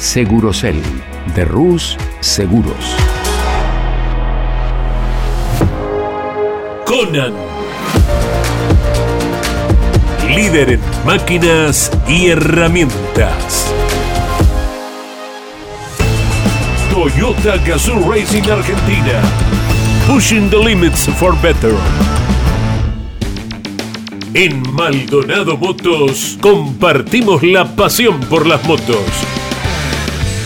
Segurocel de Rus Seguros. Conan. Líder en máquinas y herramientas. Toyota Gazoo Racing Argentina. Pushing the limits for better. En Maldonado Motos compartimos la pasión por las motos.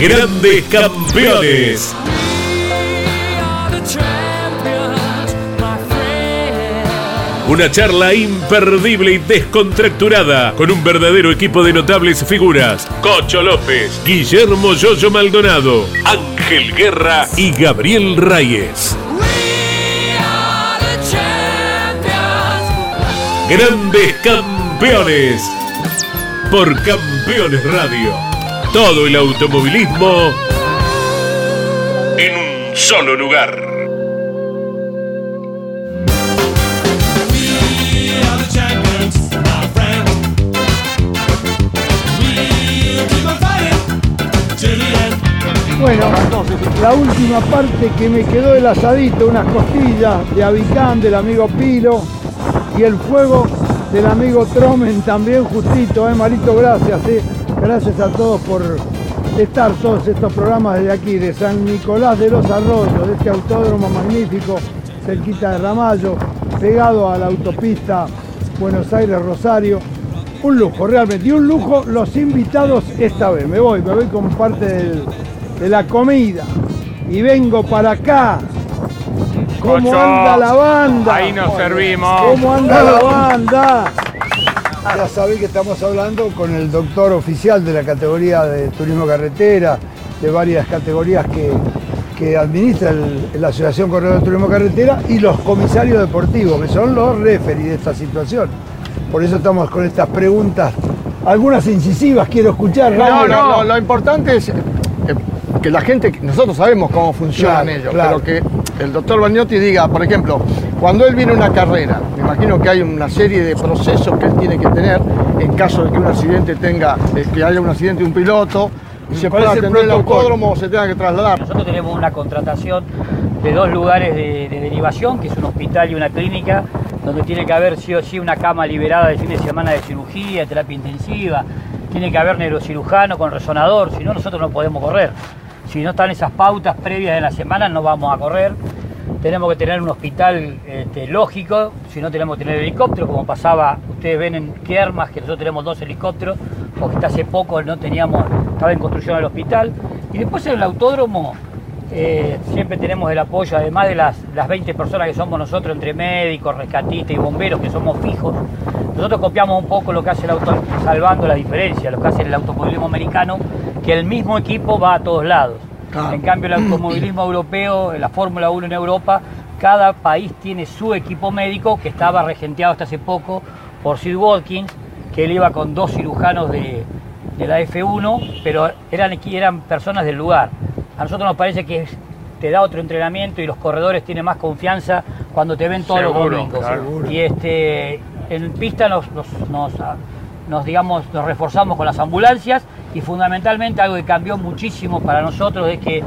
Grandes Campeones. Una charla imperdible y descontracturada con un verdadero equipo de notables figuras. Cocho López, Guillermo Yoyo Maldonado, Ángel Guerra y Gabriel Reyes. Grandes Campeones. Por Campeones Radio. Todo el automovilismo en un solo lugar. Bueno, la última parte que me quedó del asadito, unas costillas de Avicán, del amigo Pilo, y el fuego del amigo Tromen también justito, ¿eh? Marito, gracias, ¿eh? Gracias a todos por estar todos estos programas desde aquí, de San Nicolás de los Arroyos, de este autódromo magnífico, cerquita de Ramallo, pegado a la autopista Buenos Aires-Rosario. Un lujo, realmente, y un lujo los invitados esta vez. Me voy, me voy con parte del- de la comida y vengo para acá. ¿Cómo anda la banda? ahí nos servimos. ¿Cómo anda la banda? Ya sabéis que estamos hablando con el doctor oficial de la categoría de turismo carretera, de varias categorías que, que administra el- la Asociación Corredor de Turismo Carretera y los comisarios deportivos, que son los referees de esta situación. Por eso estamos con estas preguntas, algunas incisivas, quiero escuchar. No, Raúl. no, lo, importante es eh, que la gente, nosotros sabemos cómo funcionan Claro, ellos, claro. pero que el doctor Bagnotti diga, por ejemplo, cuando él viene a una carrera, me imagino que hay una serie de procesos que él tiene que tener en caso de que un accidente tenga, eh, que haya un accidente de un piloto, se ¿Cuál pueda atender el autódromo o se tenga que trasladar. Nosotros tenemos una contratación de dos lugares de, de derivación, que es un hospital y una clínica, donde tiene que haber sí o sí una cama liberada de fin de semana de cirugía, terapia intensiva, tiene que haber neurocirujano con resonador, si no nosotros no podemos correr. Si no están esas pautas previas de la semana no vamos a correr. Tenemos que tener un hospital este, lógico, si no tenemos que tener helicóptero, como pasaba, ustedes ven en Quiermas que nosotros tenemos dos helicópteros, porque hasta hace poco no teníamos, estaba en construcción el hospital. Y después en el autódromo eh, siempre tenemos el apoyo, además de las, las 20 personas que somos nosotros, entre médicos, rescatistas y bomberos, que somos fijos, nosotros copiamos un poco lo que hace el auto, salvando la diferencia, lo que hace el automovilismo americano, que el mismo equipo va a todos lados. En cambio, el automovilismo europeo, la Fórmula 1 en Europa, cada país tiene su equipo médico que estaba regenteado hasta hace poco por Sid Watkins, que él iba con dos cirujanos de, de la F1, pero eran, eran personas del lugar. A nosotros nos parece que es- te da otro entrenamiento y los corredores tienen más confianza cuando te ven todos los domingos. claro. Y este, en pista nos, nos, nos, nos, digamos, nos reforzamos con las ambulancias y fundamentalmente algo que cambió muchísimo para nosotros es que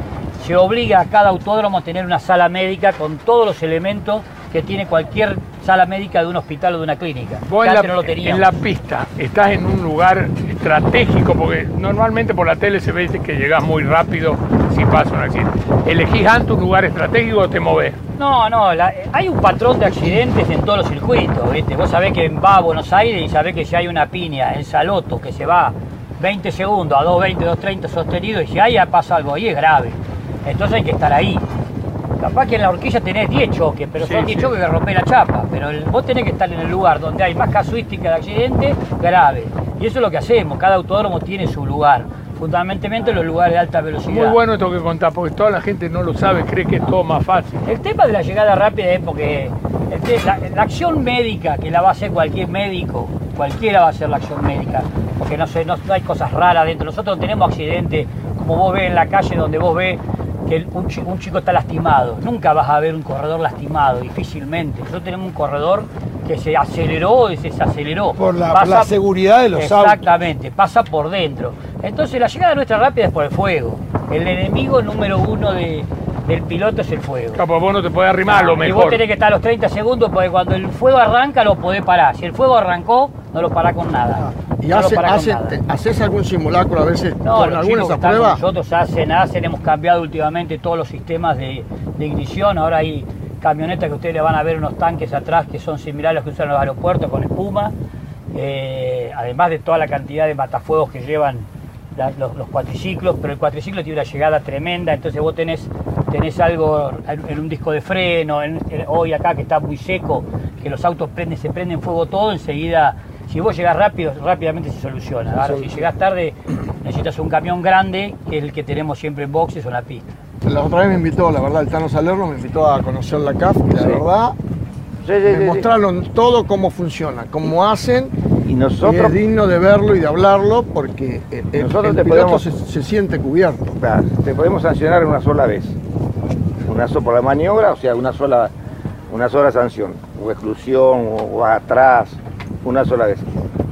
se obliga a cada autódromo a tener una sala médica con todos los elementos que tiene cualquier sala médica de un hospital o de una clínica. Vos en la, antes no lo teníamos. en la pista estás en un lugar estratégico? Porque normalmente por la tele se ve que llegás muy rápido si pasa un accidente. ¿Elegís antes un lugar estratégico o te movés? No, no, la- hay un patrón de accidentes en todos los circuitos, ¿viste? Vos sabés que va a Buenos Aires y sabés que si hay una piña en Saloto que se va 20 segundos a 2.20, 2.30 sostenido y si ahí pasa algo ahí es grave. Entonces hay que estar ahí. Capaz que en la horquilla tenés 10 choques, pero Sí, son 10 sí. choques que rompen la chapa. Pero el- vos tenés que estar en el lugar donde hay más casuística de accidente grave. Y eso es lo que hacemos, cada autódromo tiene su lugar. Fundamentalmente los lugares de alta velocidad. Muy bueno esto que contás, porque toda la gente no lo sabe, cree que es todo más fácil. El tema de la llegada rápida es porque la, la acción médica, que la va a hacer cualquier médico, cualquiera va a hacer la acción médica, porque no, sé, no, no hay cosas raras dentro. Nosotros no tenemos accidentes, como vos ves en la calle donde vos ves que el- un, chi- un chico está lastimado. Nunca vas a ver un corredor lastimado, difícilmente. Nosotros tenemos un corredor que se aceleró y se desaceleró. Por la- seguridad de los autos. Exactamente, pasa por dentro. Entonces la llegada nuestra rápida es por el fuego. El enemigo número uno de- del piloto es el fuego. Capaz vos no te podés arrimar, lo Y vos mejor. tenés que estar a los 30 segundos porque cuando el fuego arranca lo podés parar. Si el fuego arrancó, no lo parás con nada. ¿Y no hace- hace- nada. te- haces algún simulacro a veces No, con alguna pruebas? nosotros hacen, hacen, hemos cambiado últimamente todos los sistemas de, de ignición. Ahora hay camionetas que ustedes le van a ver unos tanques atrás que son similares a los que usan los aeropuertos con espuma. Eh, además de toda la cantidad de matafuegos que llevan la- los, los cuatriciclos, pero el cuatriciclo tiene una llegada tremenda, entonces vos tenés, tenés algo en, en un disco de freno, en- en- hoy acá que está muy seco, que los autos prenden, se prenden fuego todo, enseguida, si vos llegás rápido, rápidamente se soluciona. Ahora, si llegás tarde, necesitas un camión grande, que es el que tenemos siempre en boxes o en la pista. La otra vez me invitó, la verdad, el Tano Salerno me invitó a conocer la CAF y la verdad me mostraron todo cómo funciona, cómo hacen Y y nosotros, es digno de verlo y de hablarlo porque el, el- Nosotros el te piloto podemos- se, se siente cubierto. Claro, te podemos sancionar una sola vez. Una sola por la maniobra, o sea, una sola, una sola sanción. O exclusión, o, o atrás, una sola vez.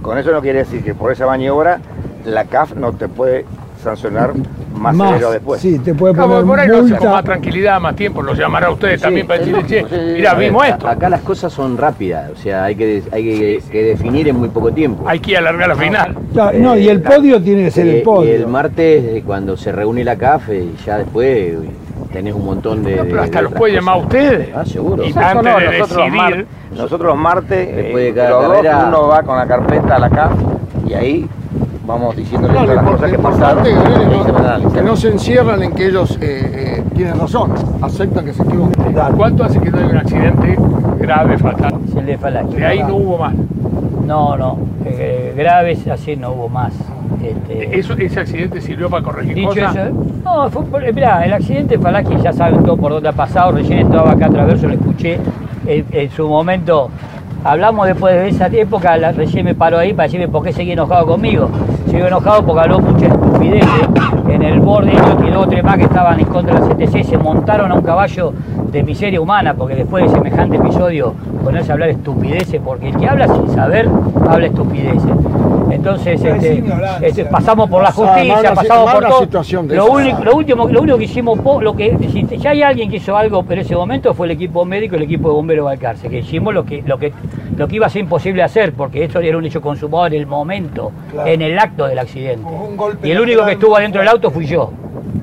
Con eso no quiere decir que por esa maniobra la CAF no te puede sancionar más, severo después. Sí, te puede poner por ahí con más tranquilidad, más tiempo, lo llamará a ustedes también para decirle, che, sí. vimos esto. Acá las cosas son rápidas, o sea, hay que, hay que, que definir en muy poco tiempo. Hay que alargar la final. No, y el Eh, podio tiene que ser Eh, el podio. Y el martes, eh, cuando se reúne la CAF, eh, ya después eh, tenés un montón de. No, de- pero hasta de los puede llamar a ustedes. Ah, seguro. Y antes no, de nosotros, los mar- decidir, nosotros los martes, Después de eh, cada los dos, carrera- uno va con la carpeta a la CAF y ahí vamos diciéndole Claro, todas las lo cosas que pasaron. Se a que no se encierran en que ellos eh, eh, tienen razón, aceptan que se equivocan. ¿cuánto hace que no hay un accidente grave, fatal? De Falaki. De ahí no hubo más. No, no, eh, graves así no hubo más. Este, Eso, ese accidente sirvió para corregir Dicho cosas. eso, no, fue por- mirá, el accidente de Falaki ya saben todo por dónde ha pasado, recién estaba acá a Traverso, lo escuché, en, en su momento, hablamos después de esa época, la- recién me paró ahí para decirme por qué seguía enojado conmigo. Sigo enojado porque habló mucha estupidez en el borde, y o tres más que estaban en contra de la CTC, se montaron a un caballo de miseria humana, porque después de semejante episodio ponerse a hablar estupideces, porque el que habla sin saber, habla estupideces. Entonces, Pero este, este, pasamos por la justicia, pasamos por una todo. situación de Lo único, lo último, lo único que hicimos, lo que, si ya hay alguien que hizo algo en ese momento fue el equipo médico y el equipo de bomberos de Balcarce, que hicimos lo que, lo que, lo que iba a ser imposible hacer, porque esto era un hecho consumado en el momento, Claro. en el acto del accidente. Y el único que estuvo adentro del auto fui yo.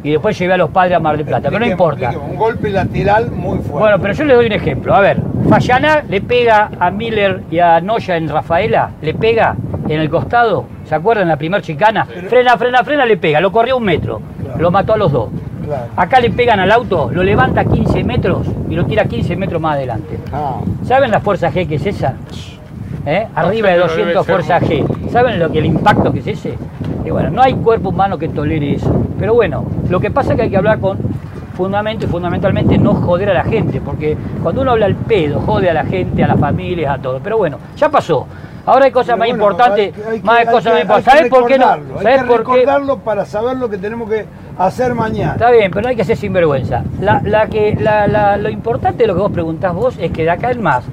Y después llevé a los padres a Mar del Plata, pero no importa. Un golpe lateral muy fuerte. Bueno, pero yo le doy un ejemplo. A ver, Fallana le pega a Miller y a Noya en Rafaela, le pega en el costado, ¿se acuerdan? La primer chicana, frena, frena, frena, le pega, lo corrió un metro, lo mató a los dos. Claro. Acá le pegan al auto, lo levanta 15 metros y lo tira 15 metros más adelante. Ah, ¿Saben la fuerza G que es esa? ¿Eh? Arriba de pero debe 200 ser fuerza G. ¿Saben lo que el impacto que es ese? Y bueno, no hay cuerpo humano que tolere eso. Pero bueno, lo que pasa es que hay que hablar con fundamentalmente, fundamentalmente no joder a la gente, porque cuando uno habla al pedo, jode a la gente, a las familias, a todo. Pero bueno, ya pasó. Ahora hay cosas Pero más bueno, importantes, hay que- hay que- más cosas que- más importantes. ¿Sabes por qué no? recordarlo, Hay ¿Sabes que por qué? recordarlo para saber lo que tenemos que hacer mañana. Está bien, pero no hay que ser sinvergüenza. La, la que, la, la- lo importante de lo que vos preguntás vos es que de acá en más,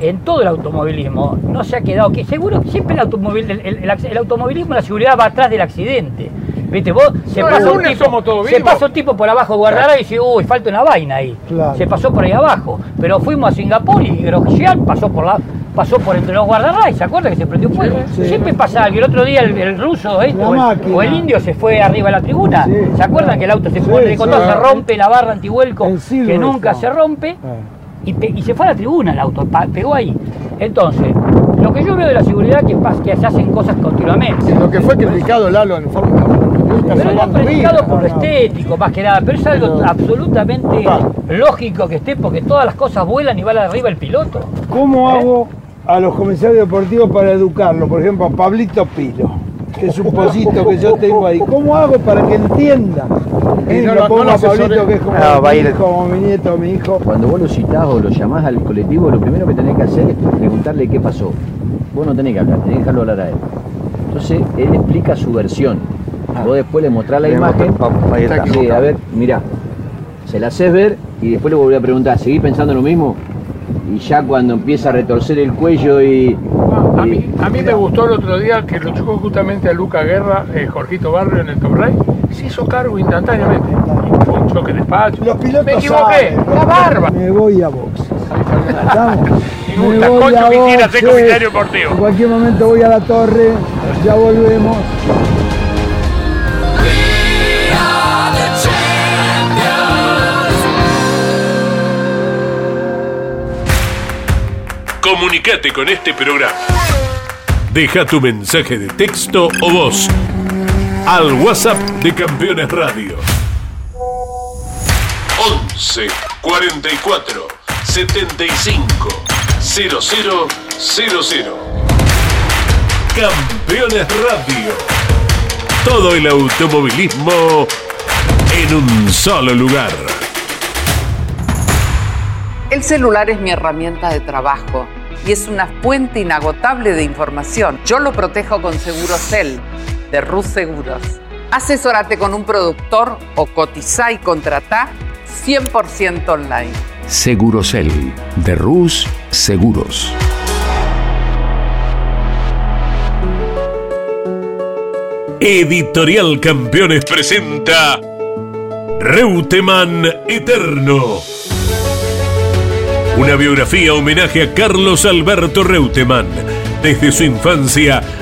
en todo el automovilismo, no se ha quedado, que seguro siempre el, automóvil, el, automovilismo, la seguridad va atrás del accidente. ¿Viste? Vos se No, pasa, el un tipo, se pasa un tipo por abajo de y dice, uy, falta una vaina ahí. Claro. Se pasó por ahí abajo. Pero fuimos a Singapur y Grosjean pasó por la pasó por entre los guardarrayos, ¿se acuerda que se prendió fuego? Siempre pasa algo. El otro día el, ruso este, o, el, o, el, indio se fue arriba a la tribuna. ¿Se acuerdan que el auto se fue? se rompe la barra antihuelco que nunca se rompe. Y, y, se fue a la tribuna el auto, pegó ahí. Entonces, lo que yo veo de la seguridad que, que se hacen cosas continuamente. Lo que fue criticado Lalo en Fórmula 1. Pero era criticado por lo estético, más que nada. Pero es algo absolutamente lógico que esté, porque todas las cosas vuelan y va arriba el piloto. ¿Cómo ¿Eh? hago a los comisarios deportivos para educarlo? Por ejemplo, a Pablito Pilo que es un pocito que yo tengo ahí. ¿Cómo hago para que entienda? Y no, lo pongo a Pablito, que es como, mi hijo, como mi nieto, mi hijo. Cuando vos lo citás o lo llamás al colectivo, lo primero que tenés que hacer es preguntarle qué pasó. Vos no tenés que hablar, tenés que dejarlo hablar a él. Entonces, él explica su versión. Ah. Vos después le mostrás la imagen. Sí, a ver, mirá. Se la haces ver y después le volví a preguntar, ¿seguís pensando lo mismo? Y ya cuando empieza a retorcer el cuello y a mí, a mí me gustó el otro día que lo chocó justamente a Luca Guerra, eh, Jorgito Barrio en el Top Race, y se hizo cargo instantáneamente. Fue un choque despacho. Los pilotos me equivoqué, la barba. Me voy a box. Me gusta, Concho quisiera ser comisario deportivo. En cualquier momento voy a la torre, ya volvemos. Comunicate con este programa. Deja tu mensaje de texto o voz al WhatsApp de Campeones Radio. 11 44 75 0000. Campeones Radio. Todo el automovilismo en un solo lugar. El celular es mi herramienta de trabajo y es una fuente inagotable de información. Yo lo protejo con Segurocel de Rus Seguros. Asesórate con un productor o cotiza y contrata 100% online. Segurocel de Rus Seguros. Editorial Campeones presenta Reuteman Eterno una biografía homenaje a Carlos Alberto Reutemann, desde su infancia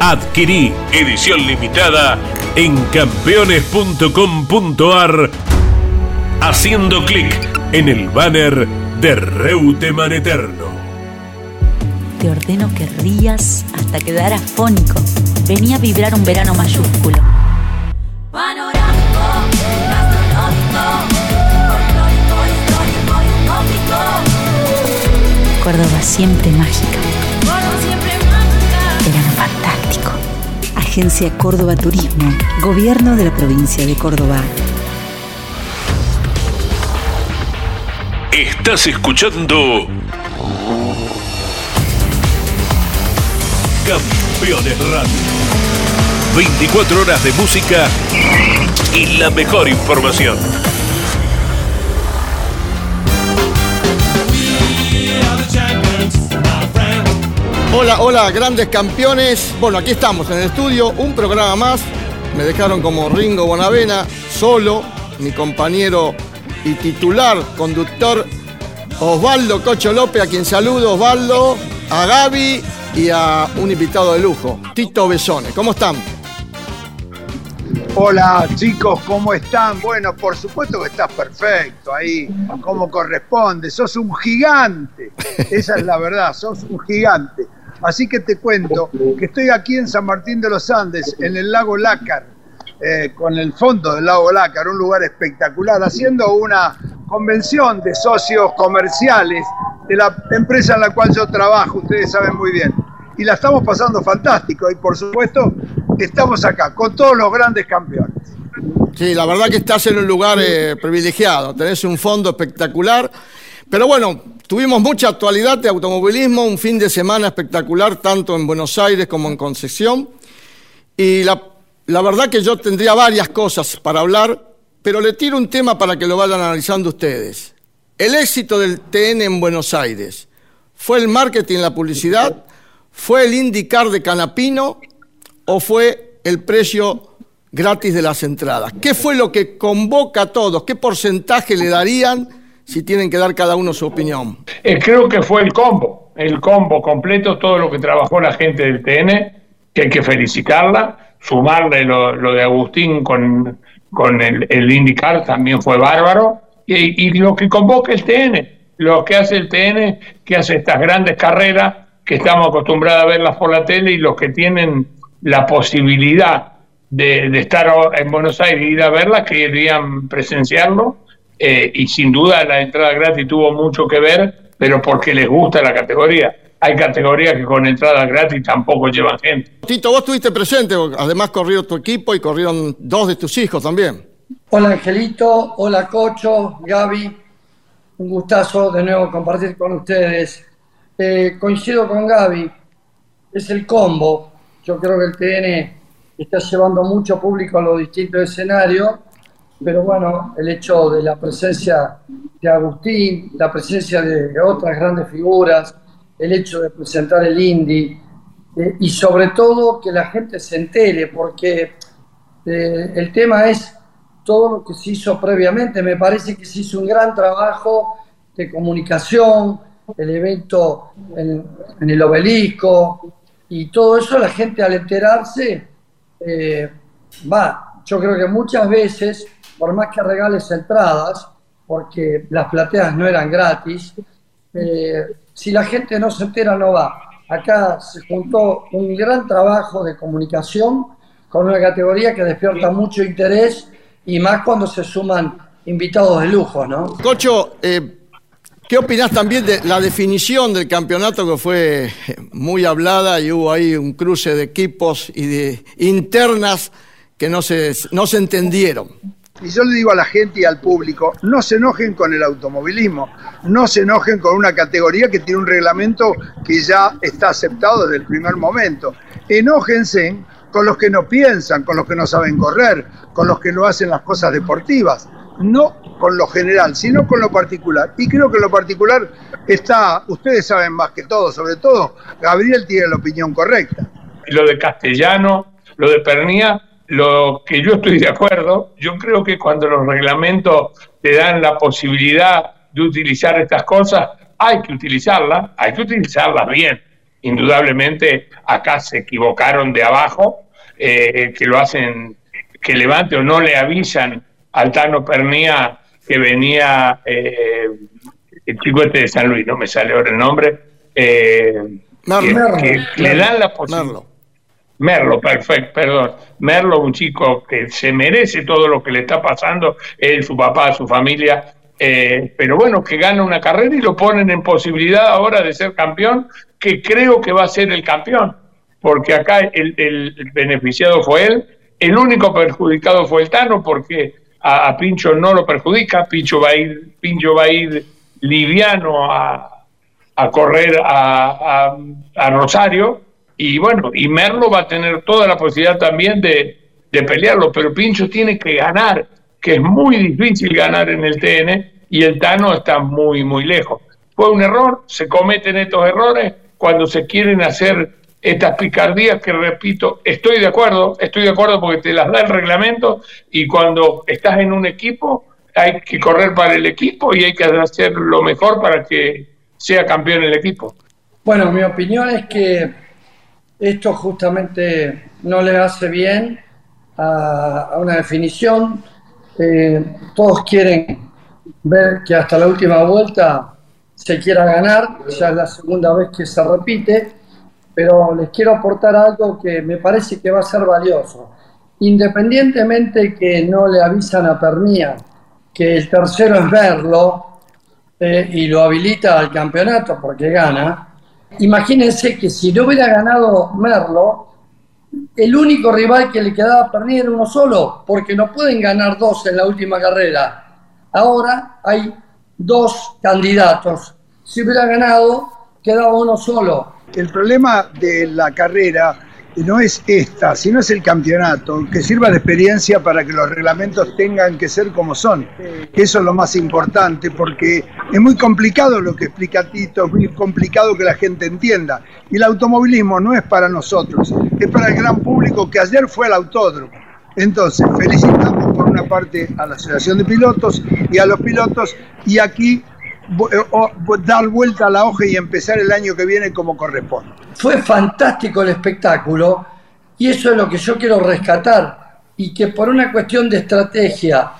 Adquirí edición limitada en campeones.com.ar haciendo clic en el banner de Reuteman Eterno. Te ordeno que rías hasta quedar afónico. Venía a vibrar un verano mayúsculo. Córdoba siempre mágica. Verano fantástico. Agencia Córdoba Turismo, Gobierno de la provincia de Córdoba. Estás escuchando Campeones Radio. 24 horas de música y la mejor información. Hola, hola, grandes campeones. Bueno, aquí estamos en el estudio, un programa más. Me dejaron como Ringo Bonavena, solo, mi compañero y titular, conductor Osvaldo Cocho López, a quien saludo, Osvaldo, a Gaby y a un invitado de lujo, Tito Besone. ¿Cómo están? Hola chicos, ¿cómo están? Bueno, por supuesto que estás perfecto ahí, como corresponde. Sos un gigante, esa es la verdad, sos un gigante. Así que te cuento que estoy aquí en San Martín de los Andes, en el lago Lácar, eh, con el fondo del lago Lácar, un lugar espectacular, haciendo una convención de socios comerciales de la empresa en la cual yo trabajo, ustedes saben muy bien. Y la estamos pasando fantástico y por supuesto estamos acá con todos los grandes campeones. Sí, la verdad que estás en un lugar eh, privilegiado, tenés un fondo espectacular, pero bueno, Tuvimos mucha actualidad de automovilismo, un fin de semana espectacular tanto en Buenos Aires como en Concepción. Y la, la verdad que yo tendría varias cosas para hablar, pero le tiro un tema para que lo vayan analizando ustedes. El éxito del TN en Buenos Aires, ¿fue el marketing, la publicidad? ¿Fue el indicar de Canapino? ¿O fue el precio gratis de las entradas? ¿Qué fue lo que convoca a todos? ¿Qué porcentaje le darían si tienen que dar cada uno su opinión? Eh, creo que fue el combo, el combo completo, todo lo que trabajó la gente del TN, que hay que felicitarla, sumarle lo, de Agustín con, con el, el IndyCar también fue bárbaro, y, y, lo que convoca el TN, lo que hace el TN, que hace estas grandes carreras que estamos acostumbrados a verlas por la tele y los que tienen la posibilidad de, de estar en Buenos Aires y ir a verlas querían presenciarlo eh, y sin duda la entrada gratis tuvo mucho que ver, pero porque les gusta la categoría. Hay categorías que con entrada gratis tampoco llevan gente. Tito, vos estuviste presente, además corrió tu equipo y corrieron dos de tus hijos también. Hola Angelito, hola Cocho, Gaby, un gustazo de nuevo compartir con ustedes. Eh, coincido con Gaby, es el combo. Yo creo que el TN está llevando mucho público a los distintos escenarios pero bueno, el hecho de la presencia de Agustín, la presencia de otras grandes figuras, el hecho de presentar el Indy eh, y sobre todo que la gente se entere, porque eh, el tema es todo lo que se hizo previamente. Me parece que se hizo un gran trabajo de comunicación, el evento en, el obelisco y todo eso, la gente al enterarse eh, va. Yo creo que muchas veces por más que regales entradas, porque las plateas no eran gratis, eh, si la gente no se entera no va. Acá se juntó un gran trabajo de comunicación con una categoría que despierta mucho interés y más cuando se suman invitados de lujo, ¿no? Cocho, eh, ¿qué opinás también de la definición del campeonato que fue muy hablada y hubo ahí un cruce de equipos y de internas que no se, no se entendieron? Y yo le digo a la gente y al público, no se enojen con el automovilismo, no se enojen con una categoría que tiene un reglamento que ya está aceptado desde el primer momento. Enójense con los que no piensan, con los que no saben correr, con los que no hacen las cosas deportivas, no con lo general, sino con lo particular. Y creo que lo particular está, ustedes saben más que todo, sobre todo Gabriel tiene la opinión correcta. Lo de castellano, lo de Pernía, lo que yo estoy de acuerdo, yo creo que cuando los reglamentos te dan la posibilidad de utilizar estas cosas, hay que utilizarlas, hay que utilizarlas bien. Indudablemente acá se equivocaron de abajo, eh, que lo hacen, que levante o no le avisan al Tano Pernía que venía eh, el chico este de San Luis, no me sale ahora el nombre, eh, que, le dan la posibilidad Merlo, perfecto, perdón. Merlo, un chico que se merece todo lo que le está pasando, él, su papá, su familia, eh, pero bueno, que gana una carrera y lo ponen en posibilidad ahora de ser campeón, que creo que va a ser el campeón, porque acá el, beneficiado fue él, el único perjudicado fue el Tano, porque a, Pincho no lo perjudica, Pincho va a ir, Pincho va a ir liviano a, correr a, a Rosario, y bueno, y Merlo va a tener toda la posibilidad también de, pelearlo, pero Pincho tiene que ganar, que es muy difícil ganar en el TN y el Tano está muy, muy lejos. Fue un error, se cometen estos errores cuando se quieren hacer estas picardías que repito, estoy de acuerdo, estoy de acuerdo porque te las da el reglamento y cuando estás en un equipo hay que correr para el equipo y hay que hacer lo mejor para que sea campeón el equipo. Bueno, mi opinión es que esto justamente no le hace bien a, una definición. Eh, todos quieren ver que hasta la última vuelta se quiera ganar, ya es la segunda vez que se repite, pero les quiero aportar algo que me parece que va a ser valioso. Independientemente que no le avisan a Pernía que el tercero es verlo eh, y lo habilita al campeonato porque gana, Imagínense que si no hubiera ganado Merlo, el único rival que le quedaba perdido era uno solo, porque no pueden ganar dos en la última carrera. Ahora hay dos candidatos. Si hubiera ganado, quedaba uno solo. El problema de la carrera no es esta, sino es el campeonato, que sirva de experiencia para que los reglamentos tengan que ser como son. Eso es lo más importante, porque es muy complicado lo que explica Tito, es muy complicado que la gente entienda. Y el automovilismo no es para nosotros, es para el gran público que ayer fue al autódromo. Entonces, felicitamos por una parte a la Asociación de Pilotos y a los pilotos, y aquí dar vuelta a la hoja y empezar el año que viene como corresponde. Fue fantástico el espectáculo y eso es lo que yo quiero rescatar y que por una cuestión de estrategia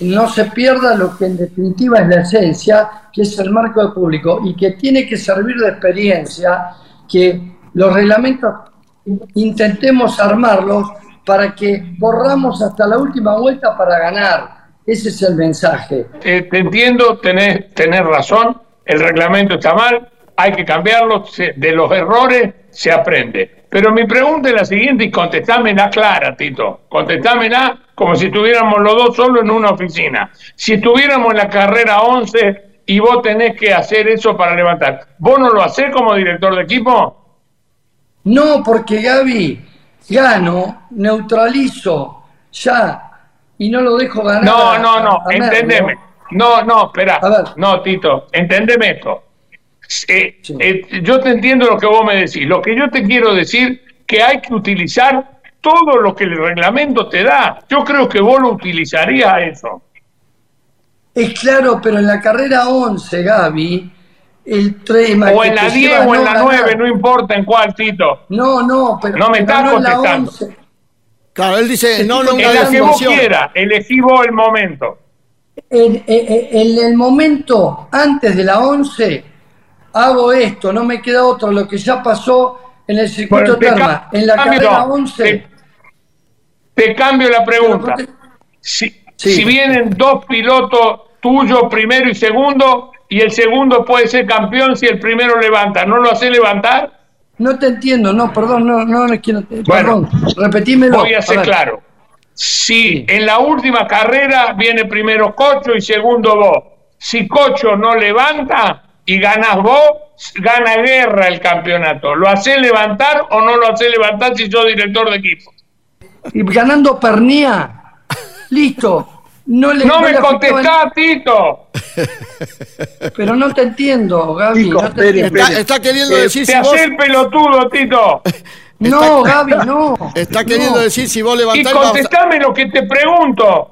no se pierda lo que en definitiva es la esencia, que es el marco de público y que tiene que servir de experiencia, que los reglamentos intentemos armarlos para que borramos hasta la última vuelta para ganar ese es el mensaje. Eh, te entiendo, tenés, tenés razón, el reglamento está mal, hay que cambiarlo, de los errores se aprende. Pero mi pregunta es la siguiente y contestámela clara, Tito. Contestámela como si estuviéramos los dos solo en una oficina. Si estuviéramos en la carrera 11 y vos tenés que hacer eso para levantar, ¿vos no lo hacés como director de equipo? No, porque Gaby, gano, neutralizo ya y no lo dejo ganar. No, no, no, entendeme. No, no, espera. No, Tito, entendeme esto. Eh, eh, yo te entiendo lo que vos me decís. Lo que yo te quiero decir que hay que utilizar todo lo que el reglamento te da. Yo creo que vos lo utilizarías eso. Es claro, pero en la carrera 11, Gaby, el tema. O en la 10 o en la 9, no importa en cuál, Tito. No, no, pero. No me estás contestando. Claro, él dice, no, no, En la que vos quieras, elegí vos el momento. En, el momento antes de la 11, hago esto, no me queda otro, lo que ya pasó en el circuito Terma. En la carrera 11. Te, cambio la pregunta. Si, si vienen dos pilotos tuyos, primero y segundo, y el segundo puede ser campeón si el primero levanta, ¿no lo hace levantar? No te entiendo, no, perdón, no, no, no quiero. Bueno, perdón, repetímelo. Voy a ser claro. Si en la última carrera viene primero Cocho y segundo vos, si Cocho no levanta y ganas vos, gana guerra el campeonato. ¿Lo hace levantar o no lo hace levantar si sos director de equipo? Y ganando Pernía, listo, no, le, no, me contestás, Tito. Pero no te entiendo, Gaby. Está, queriendo decir te si vos... el pelotudo, Tito. No, Gaby, no. Está queriendo decir si vos levantás... Y contestame lo que te pregunto.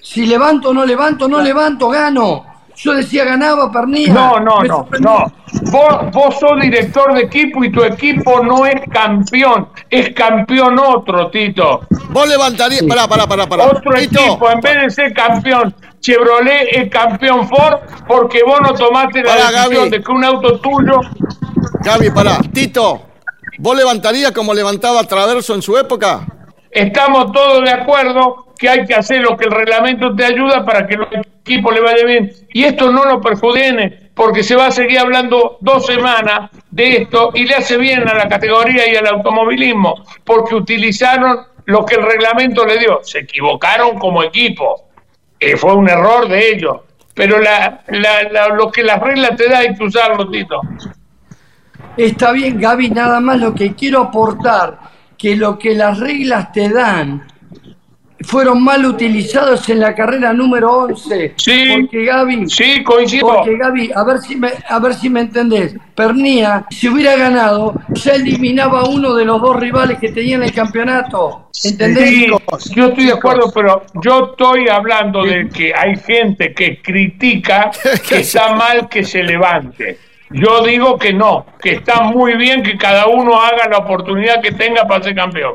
Si levanto o no levanto, no levanto, gano. Yo decía ganaba Pernilla. No, no, no, no. Vos, vos sos director de equipo y tu equipo no es campeón, es campeón otro, Tito. Vos levantarías, pará, pará, pará, pará. Otro equipo, en vez de ser campeón Chevrolet es campeón Ford porque vos no tomaste la decisión de que un auto tuyo. Gaby, pará. Tito, ¿vos levantarías como levantaba Traverso en su época? Estamos todos de acuerdo que hay que hacer lo que el reglamento te ayuda para que los equipos le vaya bien. Y esto no lo perjudique, porque se va a seguir hablando dos semanas de esto y le hace bien a la categoría y al automovilismo, porque utilizaron lo que el reglamento le dio. Se equivocaron como equipo, eh, fue un error de ellos, pero la, lo que las reglas te da hay que usarlo, Tito. Está bien, Gaby, nada más lo que quiero aportar, que lo que las reglas te dan fueron mal utilizados en la carrera número 11. Sí, porque Gaby, sí, coincido. Porque Gaby, a ver si me, a ver si me entendés, Pernía, si hubiera ganado, ya eliminaba a uno de los dos rivales que tenía en el campeonato. ¿Entendés? Sí, yo estoy de acuerdo, pero yo estoy hablando de que hay gente que critica que está mal que se levante. Yo digo que no, que está muy bien que cada uno haga la oportunidad que tenga para ser campeón.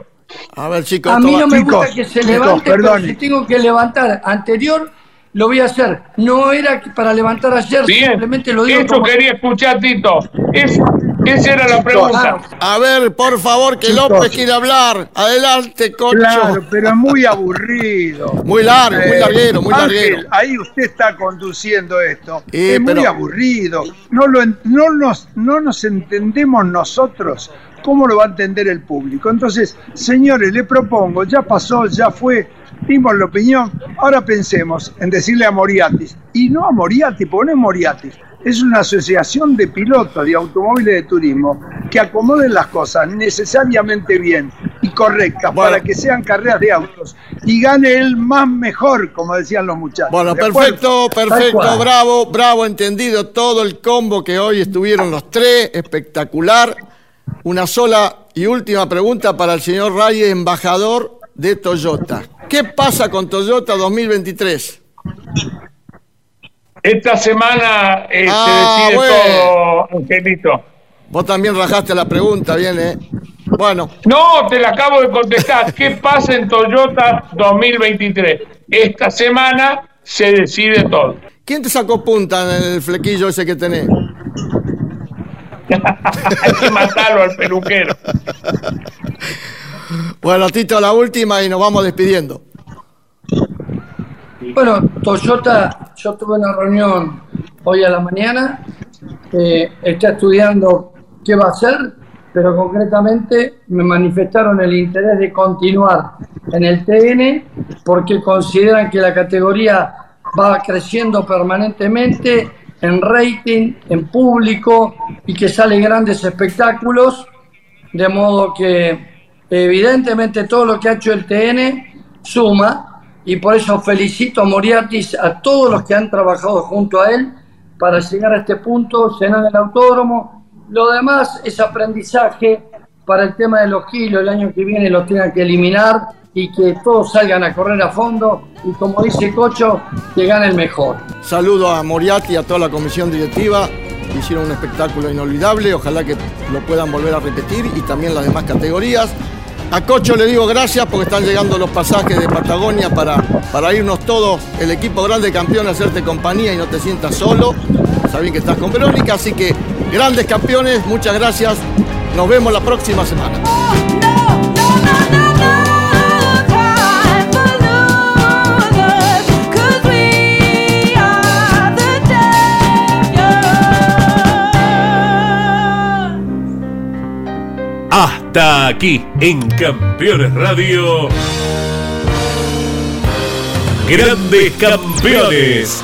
A ver, chicos. A mí no me gusta que se levante, pero si tengo que levantar anterior, lo voy a hacer. No era para levantar ayer, simplemente lo digo. Eso quería escuchar, Tito. esa era la pregunta. A ver, por favor, que López quiere hablar. Adelante, cocho. Claro, pero es muy aburrido. muy largo, muy larguero, muy larguero. Ahí usted está conduciendo esto. es muy aburrido. No, lo, no, nos, no nos entendemos nosotros ¿cómo lo va a entender el público? Entonces, señores, le propongo, ya pasó, ya fue, dimos la opinión, ahora pensemos en decirle a Moriatis, y no a Moriatis, porque no es Moriatis, es una asociación de pilotos de automóviles de turismo que acomoden las cosas necesariamente bien y correctas para que sean carreras de autos y gane el más mejor, como decían los muchachos. Bueno, perfecto, perfecto, bravo, bravo, entendido todo el combo que hoy estuvieron los tres, espectacular. Una sola y última pregunta para el señor Reyes, embajador de Toyota. ¿Qué pasa con Toyota 2023? Esta semana eh, Ah, se decide bueno. todo, Angelito. Vos también rajaste la pregunta, bien, ¿eh? Bueno. No, te la acabo de contestar. ¿Qué pasa en Toyota 2023? Esta semana se decide todo. ¿Quién te sacó punta en el flequillo ese que tenés? Hay que matarlo al peluquero. Bueno, Tito, la última y nos vamos despidiendo. Bueno, Toyota, yo tuve una reunión hoy a la mañana, eh, está estudiando qué va a hacer, pero concretamente me manifestaron el interés de continuar en el TN porque consideran que la categoría va creciendo permanentemente en rating, en público y que salen grandes espectáculos, de modo que evidentemente todo lo que ha hecho el TN suma y por eso felicito a Moriartis, a todos los que han trabajado junto a él para llegar a este punto, llenar el autódromo. Lo demás es aprendizaje para el tema de los kilos, el año que viene los tengan que eliminar y que todos salgan a correr a fondo y como dice Cocho, que gane el mejor. Saludo a Moriarty y a toda la comisión directiva. Hicieron un espectáculo inolvidable. Ojalá que lo puedan volver a repetir y también las demás categorías. A Cocho le digo gracias porque están llegando los pasajes de Patagonia para, para irnos todos, el equipo grande campeón, a hacerte compañía y no te sientas solo. Saben que estás con Verónica, así que grandes campeones, muchas gracias. Nos vemos la próxima semana. Hasta aquí en Campeones Radio. Grandes campeones.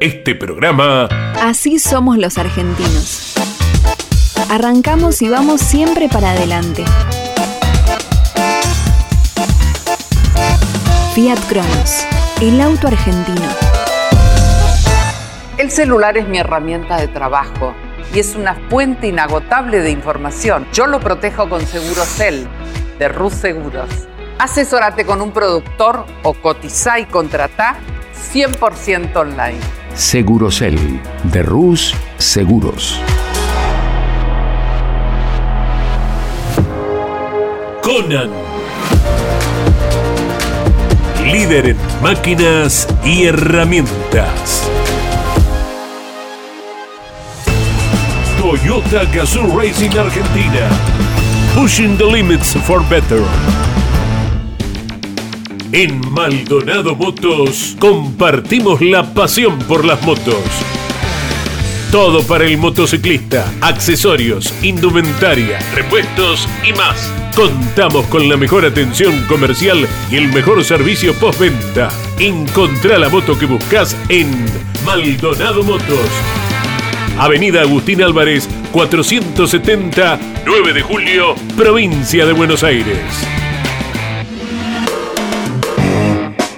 este programa. Así somos los argentinos. Arrancamos y vamos siempre para adelante. Fiat Cronos, el auto argentino. El celular es mi herramienta de trabajo y es una fuente inagotable de información. Yo lo protejo con Segurocel de Rus Seguros. Asesórate con un productor o cotiza y contrata 100% online. Segurosel de Rus Seguros. Conan. Líder en máquinas y herramientas. Toyota Gazoo Racing Argentina. Pushing the limits for better. En Maldonado Motos compartimos la pasión por las motos. Todo para el motociclista, accesorios, indumentaria, repuestos y más. Contamos con la mejor atención comercial y el mejor servicio postventa. Encontrá la moto que buscas en Maldonado Motos. Avenida Agustín Álvarez, 470, 9 de julio, provincia de Buenos Aires.